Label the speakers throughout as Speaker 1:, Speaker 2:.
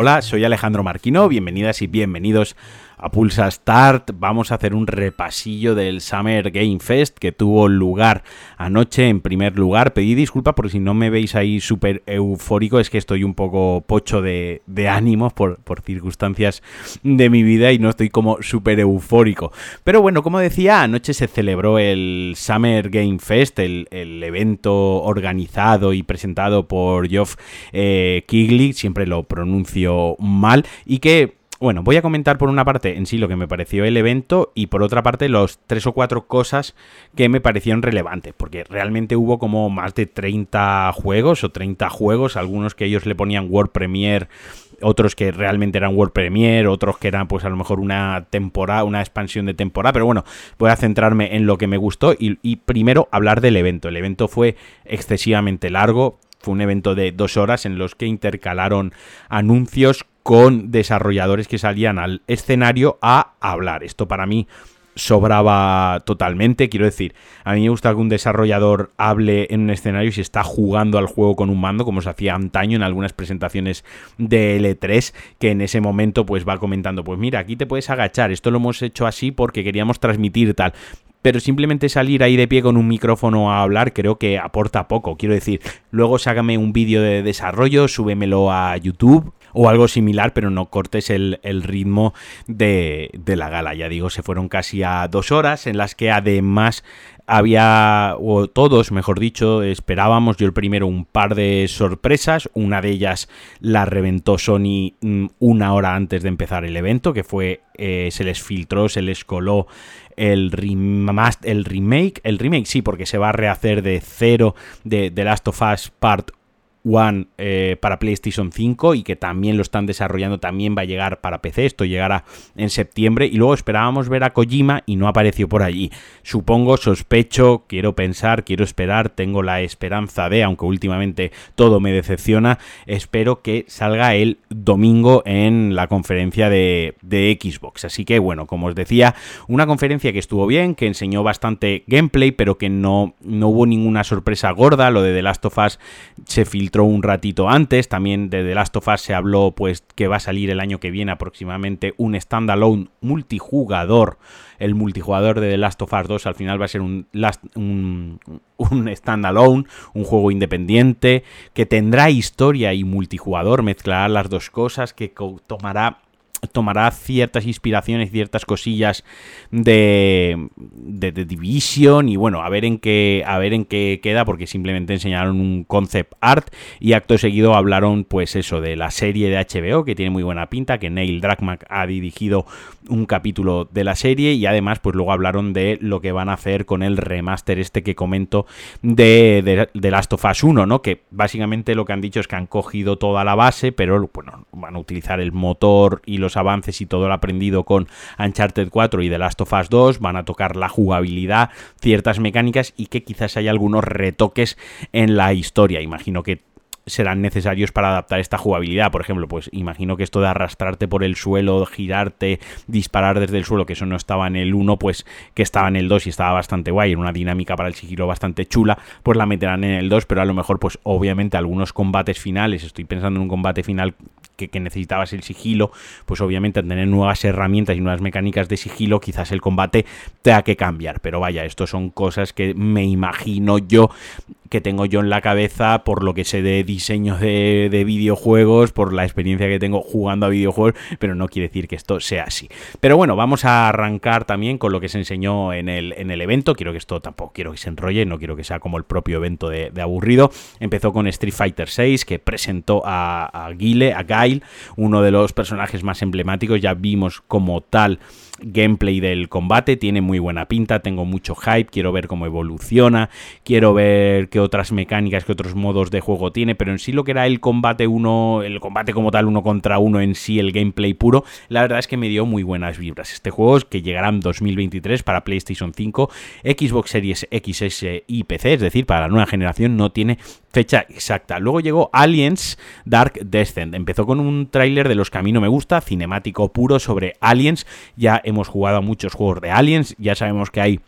Speaker 1: Hola, soy Alejandro Marquino, bienvenidas y bienvenidos a Pulsa Start. Vamos a hacer un repasillo del Summer Game Fest que tuvo lugar anoche en primer lugar. Pedí disculpas por si no me veis ahí súper eufórico, es que estoy un poco pocho de, ánimos por, circunstancias de mi vida y no estoy como súper eufórico. Pero bueno, como decía, anoche se celebró el Summer Game Fest, el, evento organizado y presentado por Geoff eh, Kigley, siempre lo pronuncio mal, y que bueno, voy a comentar por una parte en sí lo que me pareció el evento y por otra parte los tres o cuatro cosas que me parecieron relevantes, porque realmente hubo como más de 30 juegos o 30 juegos, algunos que ellos le ponían World Premiere, otros que realmente eran World Premiere, otros que eran pues a lo mejor una temporada, una expansión de temporada, pero bueno, voy a centrarme en lo que me gustó y, y primero hablar del evento. El evento fue excesivamente largo, fue un evento de dos horas en los que intercalaron anuncios con desarrolladores que salían al escenario a hablar. Esto para mí sobraba totalmente. Quiero decir, a mí me gusta que un desarrollador hable en un escenario si está jugando al juego con un mando, como se hacía antaño en algunas presentaciones de L3, que en ese momento pues va comentando, pues mira, aquí te puedes agachar, esto lo hemos hecho así porque queríamos transmitir tal pero simplemente salir ahí de pie con un micrófono a hablar creo que aporta poco. Quiero decir, luego sácame un vídeo de desarrollo, súbemelo a YouTube o algo similar, pero no cortes el, ritmo de, de, la gala. Ya digo, se fueron casi a dos horas en las que además había, o todos, mejor dicho, esperábamos, yo el primero, un par de sorpresas. Una de ellas la reventó Sony mm, una hora antes de empezar el evento, que fue, eh, se les filtró, se les coló el, el remake, el remake sí, porque se va a rehacer de cero de The Last of Us Part One eh, para PlayStation 5 y que también lo están desarrollando, también va a llegar para PC, esto llegará en septiembre y luego esperábamos ver a Kojima y no apareció por allí. Supongo, sospecho, quiero pensar, quiero esperar, tengo la esperanza de, aunque últimamente todo me decepciona, espero que salga el domingo en la conferencia de, de Xbox. Así que bueno, como os decía, una conferencia que estuvo bien, que enseñó bastante gameplay, pero que no, no hubo ninguna sorpresa gorda, lo de The Last of Us se filtró un ratito antes. También de The Last of Us se habló pues que va a salir el año que viene aproximadamente un standalone multijugador. El multijugador de The Last of Us 2 al final va a ser un, un, un standalone, un juego independiente, que tendrá historia y multijugador, mezclará las dos cosas, que tomará tomará ciertas inspiraciones, ciertas cosillas de, de, Division y bueno, a ver en qué a ver en qué queda porque simplemente enseñaron un concept art y acto seguido hablaron pues eso de la serie de HBO que tiene muy buena pinta, que Neil Druckmann ha dirigido un capítulo de la serie y además pues luego hablaron de lo que van a hacer con el remaster este que comento de, de, Last of Us 1, ¿no? Que básicamente lo que han dicho es que han cogido toda la base, pero bueno, van a utilizar el motor y los avances y todo lo aprendido con Uncharted 4 y The Last of Us 2, van a tocar la jugabilidad, ciertas mecánicas y que quizás haya algunos retoques en la historia. Imagino que serán necesarios para adaptar esta jugabilidad. Por ejemplo, pues imagino que esto de arrastrarte por el suelo, girarte, disparar desde el suelo, que eso no estaba en el 1, pues que estaba en el 2 y estaba bastante guay, era una dinámica para el sigilo bastante chula, pues la meterán en el 2, pero a lo mejor pues obviamente algunos combates finales, estoy pensando en un combate final que, necesitabas el sigilo, pues obviamente al tener nuevas herramientas y nuevas mecánicas de sigilo, quizás el combate tenga que cambiar. Pero vaya, esto son cosas que me imagino yo que tengo yo en la cabeza por lo que sé de diseño de, videojuegos, por la experiencia que tengo jugando a videojuegos, pero no quiere decir que esto sea así. Pero bueno, vamos a arrancar también con lo que se enseñó en el, en el evento. Quiero que esto tampoco quiero que se enrolle, no quiero que sea como el propio evento de, aburrido. Empezó con Street Fighter VI, que presentó a, a Guile, a Guile, uno de los personajes más emblemáticos. Ya vimos como tal gameplay del combate, tiene muy buena pinta, tengo mucho hype, quiero ver cómo evoluciona, quiero ver qué otras mecánicas, qué otros modos de juego tiene, pero en sí lo que era el combate uno, el combate como tal uno contra uno en sí, el gameplay puro, la verdad es que me dio muy buenas vibras. Este juego es que llegará en 2023 para PlayStation 5, Xbox Series XS y PC, es decir, para la nueva generación no tiene fecha exacta. Luego llegó Aliens Dark Descent. Empezó con un tráiler de los que a mí no me gusta, cinemático puro sobre Aliens. Ya hemos jugado a muchos juegos de Aliens, ya sabemos que hay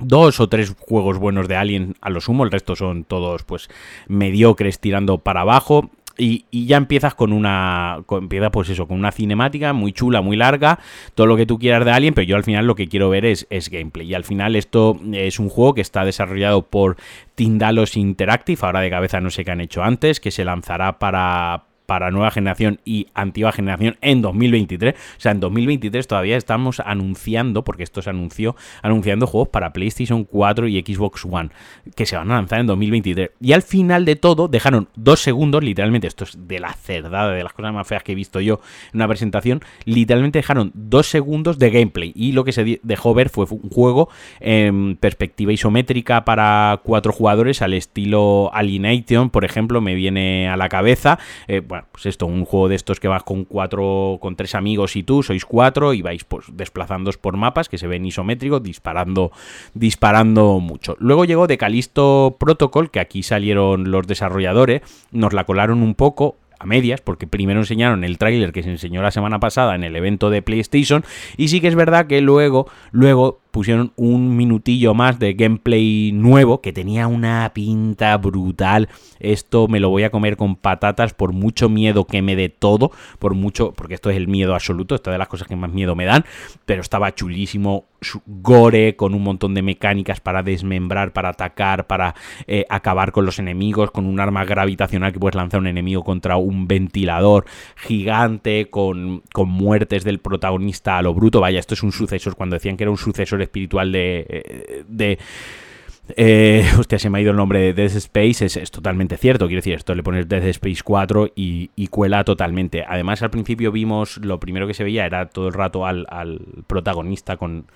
Speaker 1: dos o tres juegos buenos de Aliens a lo sumo, el resto son todos pues mediocres tirando para abajo. y, ya empiezas con una. empieza, pues eso, con una cinemática muy chula, muy larga. Todo lo que tú quieras de Alien, pero yo al final lo que quiero ver es, es gameplay. Y al final esto es un juego que está desarrollado por Tindalos Interactive. Ahora de cabeza no sé qué han hecho antes. Que se lanzará para, para nueva generación y antigua generación en 2023. O sea, en 2023 todavía estamos anunciando, porque esto se anunció, anunciando juegos para PlayStation 4 y Xbox One, que se van a lanzar en 2023. Y al final de todo dejaron dos segundos, literalmente, esto es de la cerdada, de las cosas más feas que he visto yo en una presentación, literalmente dejaron dos segundos de gameplay. Y lo que se dejó ver fue un juego en perspectiva isométrica para cuatro jugadores al estilo Alienation, por ejemplo, me viene a la cabeza. Eh, pues esto, un juego de estos que vas con cuatro, con tres amigos y tú, sois cuatro y vais pues por mapas que se ven isométricos, disparando, disparando mucho. Luego llegó de Calisto Protocol, que aquí salieron los desarrolladores, nos la colaron un poco, a medias, porque primero enseñaron el tráiler que se enseñó la semana pasada en el evento de PlayStation, y sí que es verdad que luego, luego pusieron un minutillo más de gameplay nuevo que tenía una pinta brutal. Esto me lo voy a comer con patatas por mucho miedo que me dé todo, por mucho, porque esto es el miedo absoluto, esta de las cosas que más miedo me dan, pero estaba chulísimo, gore, con un montón de mecánicas para desmembrar, para atacar, para eh, acabar con los enemigos, con un arma gravitacional que puedes lanzar un enemigo contra un ventilador gigante, con, con muertes del protagonista a lo bruto. Vaya, esto es un sucesor, cuando decían que era un sucesor espiritual de... Eh, de eh, hostia, se me ha ido el nombre de Death Space, es, totalmente cierto. Quiero decir, esto le pones Death Space 4 y, cuela totalmente. Además, al principio vimos, lo primero que se veía era todo el rato al, protagonista con,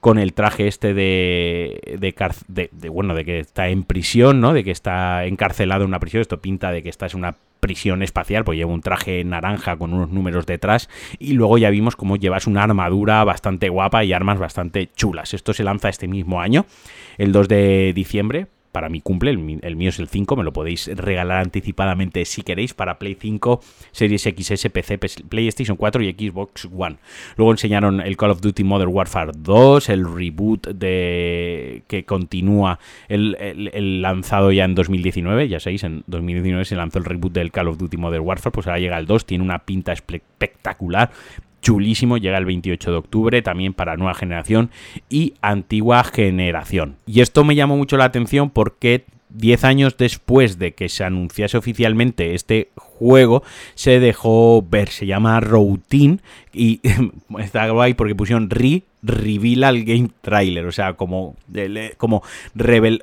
Speaker 1: con el traje este de, de, de, bueno, de que está en prisión, ¿no? De que está encarcelado en una prisión. Esto pinta de que esta es una prisión espacial, pues lleva un traje naranja con unos números detrás y luego ya vimos cómo llevas una armadura bastante guapa y armas bastante chulas. Esto se lanza este mismo año, el 2 de diciembre, para mi cumple, el, mío es el 5, me lo podéis regalar anticipadamente si queréis para Play 5, Series XS, PC, PlayStation 4 y Xbox One. Luego enseñaron el Call of Duty Modern Warfare 2, el reboot de que continúa el, lanzado ya en 2019, ya sabéis, en 2019 se lanzó el reboot del Call of Duty Modern Warfare, pues ahora llega el 2, tiene una pinta espectacular, chulísimo, llega el 28 de octubre, también para nueva generación y antigua generación. Y esto me llamó mucho la atención porque 10 años después de que se anunciase oficialmente este juego, se dejó ver, se llama Routine y está guay porque pusieron Re reveal al game trailer, o sea, como como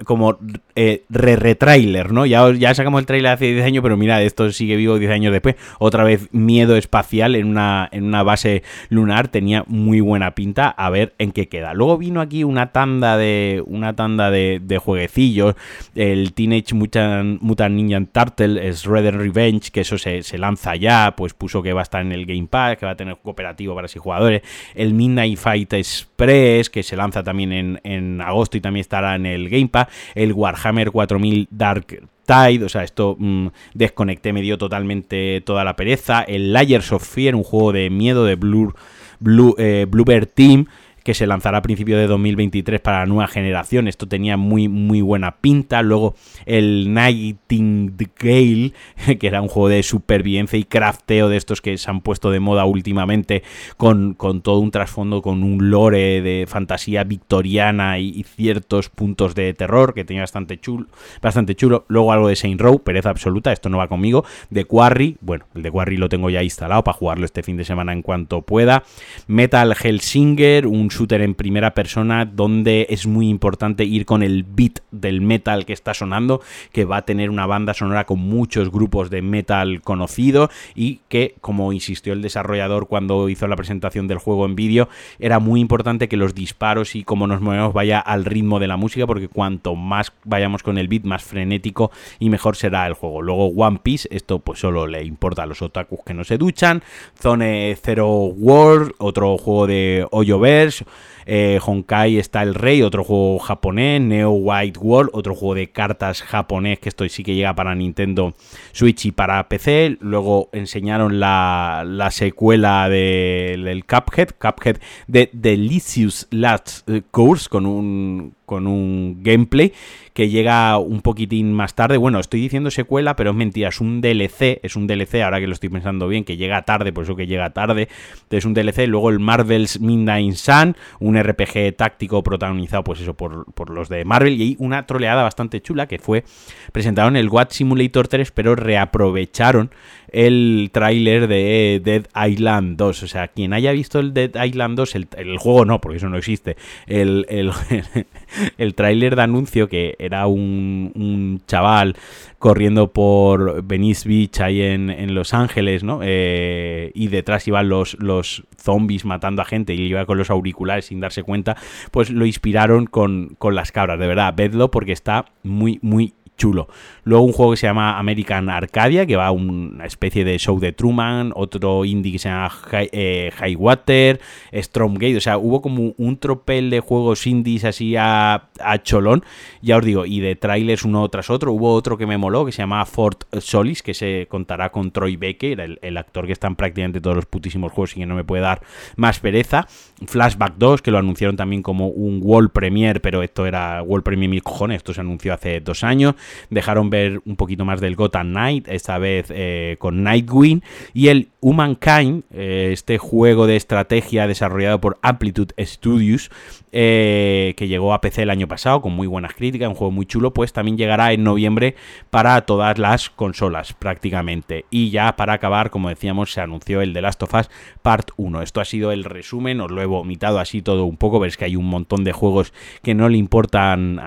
Speaker 1: como eh, re retrailer, ¿no? Ya, ya sacamos el trailer hace 10 años, pero mira, esto sigue vivo 10 años después. Otra vez miedo espacial en una, en una base lunar, tenía muy buena pinta, a ver en qué queda. Luego vino aquí una tanda de una tanda de, jueguecillos, el Teenage Mutant, Mutant Ninja Turtle, Red Revenge, que eso se, se lanza ya, pues puso que va a estar en el Game Pass, que va a tener cooperativo para 6 jugadores, el Midnight Fight Express, que se lanza también en, en agosto y también estará en el Game Pass, el Warhammer 4000 Dark Tide, o sea, esto mm, desconecté, me dio totalmente toda la pereza. El Layers of Fear, un juego de miedo de Blue, Blue, eh, Team, que se lanzará a principios de 2023 para la nueva generación. Esto tenía muy, muy buena pinta. Luego el Nightingale, que era un juego de supervivencia y crafteo de estos que se han puesto de moda últimamente, con, todo un trasfondo, con un lore de fantasía victoriana y, ciertos puntos de terror, que tenía bastante chulo, bastante chulo. Luego algo de Saint Row, pereza absoluta, esto no va conmigo. De Quarry, bueno, el de Quarry lo tengo ya instalado para jugarlo este fin de semana en cuanto pueda. Metal Hellsinger, un shooter en primera persona donde es muy importante ir con el beat del metal que está sonando, que va a tener una banda sonora con muchos grupos de metal conocido y que, como insistió el desarrollador cuando hizo la presentación del juego en vídeo, era muy importante que los disparos y cómo nos movemos vaya al ritmo de la música, porque cuanto más vayamos con el beat, más frenético y mejor será el juego. Luego One Piece, esto pues solo le importa a los otakus que no se duchan. Zone Zero World, otro juego de Hoyoverse eh, Honkai está el Rey, otro juego japonés, Neo White World, otro juego de cartas japonés que esto sí que llega para Nintendo Switch y para PC. Luego enseñaron la, secuela del Cuphead, Cuphead de Delicious Last Course con un con un gameplay que llega un poquitín más tarde. Bueno, estoy diciendo secuela, pero es mentira, es un DLC, es un DLC, ahora que lo estoy pensando bien, que llega tarde, por eso que llega tarde. Es un DLC, luego el Marvel's Midnight Sun, un RPG táctico protagonizado, pues eso, por, por los de Marvel, y una troleada bastante chula que fue presentado en el What Simulator 3, pero reaprovecharon el tráiler de Dead Island 2. O sea, quien haya visto el Dead Island 2, el, juego no, porque eso no existe, el, el, el tráiler de anuncio que era un, un, chaval corriendo por Venice Beach ahí en, en Los Ángeles, ¿no? Eh, y detrás iban los, los zombies matando a gente y iba con los auriculares sin darse cuenta, pues lo inspiraron con, con las cabras, de verdad, vedlo porque está muy, muy chulo. Luego un juego que se llama American Arcadia, que va a una especie de show de Truman, otro indie que se llama High, eh, Highwater, Stormgate, o sea, hubo como un tropel de juegos indies así a, cholón, ya os digo, y de trailers uno tras otro, hubo otro que me moló, que se llama Fort Solis, que se contará con Troy Baker, el, el actor que está en prácticamente todos los putísimos juegos y que no me puede dar más pereza, Flashback 2, que lo anunciaron también como un World Premiere, pero esto era World Premiere mil cojones, esto se anunció hace dos años, dejaron ver un poquito más del Gotham Knight, esta vez eh, con Nightwing, y el Humankind, eh, este juego de estrategia desarrollado por Amplitude Studios, eh, que llegó a PC el año pasado con muy buenas críticas, un juego muy chulo, pues también llegará en noviembre para todas las consolas prácticamente. Y ya para acabar, como decíamos, se anunció el The Last of Us Part 1. Esto ha sido el resumen, os lo he vomitado así todo un poco, ves que hay un montón de juegos que no le importan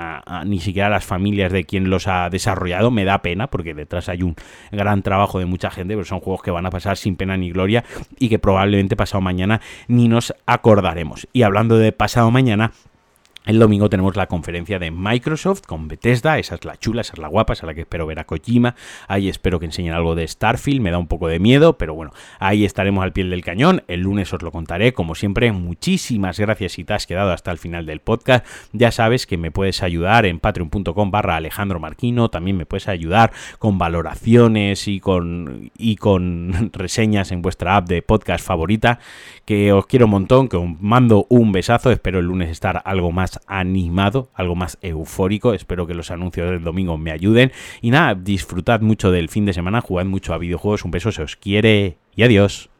Speaker 1: ni siquiera a las familias de quien los ha desarrollado, me da pena porque detrás hay un gran trabajo de mucha gente, pero son juegos que van a pasar sin pena ni gloria y que probablemente pasado mañana ni nos acordaremos. Y hablando de pasado mañana, el domingo tenemos la conferencia de Microsoft con Bethesda, esa es la chula, esa es la guapa, esa es la que espero ver a Kojima, ahí espero que enseñen algo de Starfield, me da un poco de miedo, pero bueno, ahí estaremos al pie del cañón, el lunes os lo contaré, como siempre, muchísimas gracias si te has quedado hasta el final del podcast, ya sabes que me puedes ayudar en patreon.com barra Alejandro Marquino, también me puedes ayudar con valoraciones y con, y con reseñas en vuestra app de podcast favorita, que os quiero un montón, que os mando un besazo, espero el lunes estar algo animado, algo más eufórico, espero que los anuncios del domingo me ayuden y nada, disfrutad mucho del fin de semana, jugad mucho a videojuegos, un beso, se os quiere y adiós.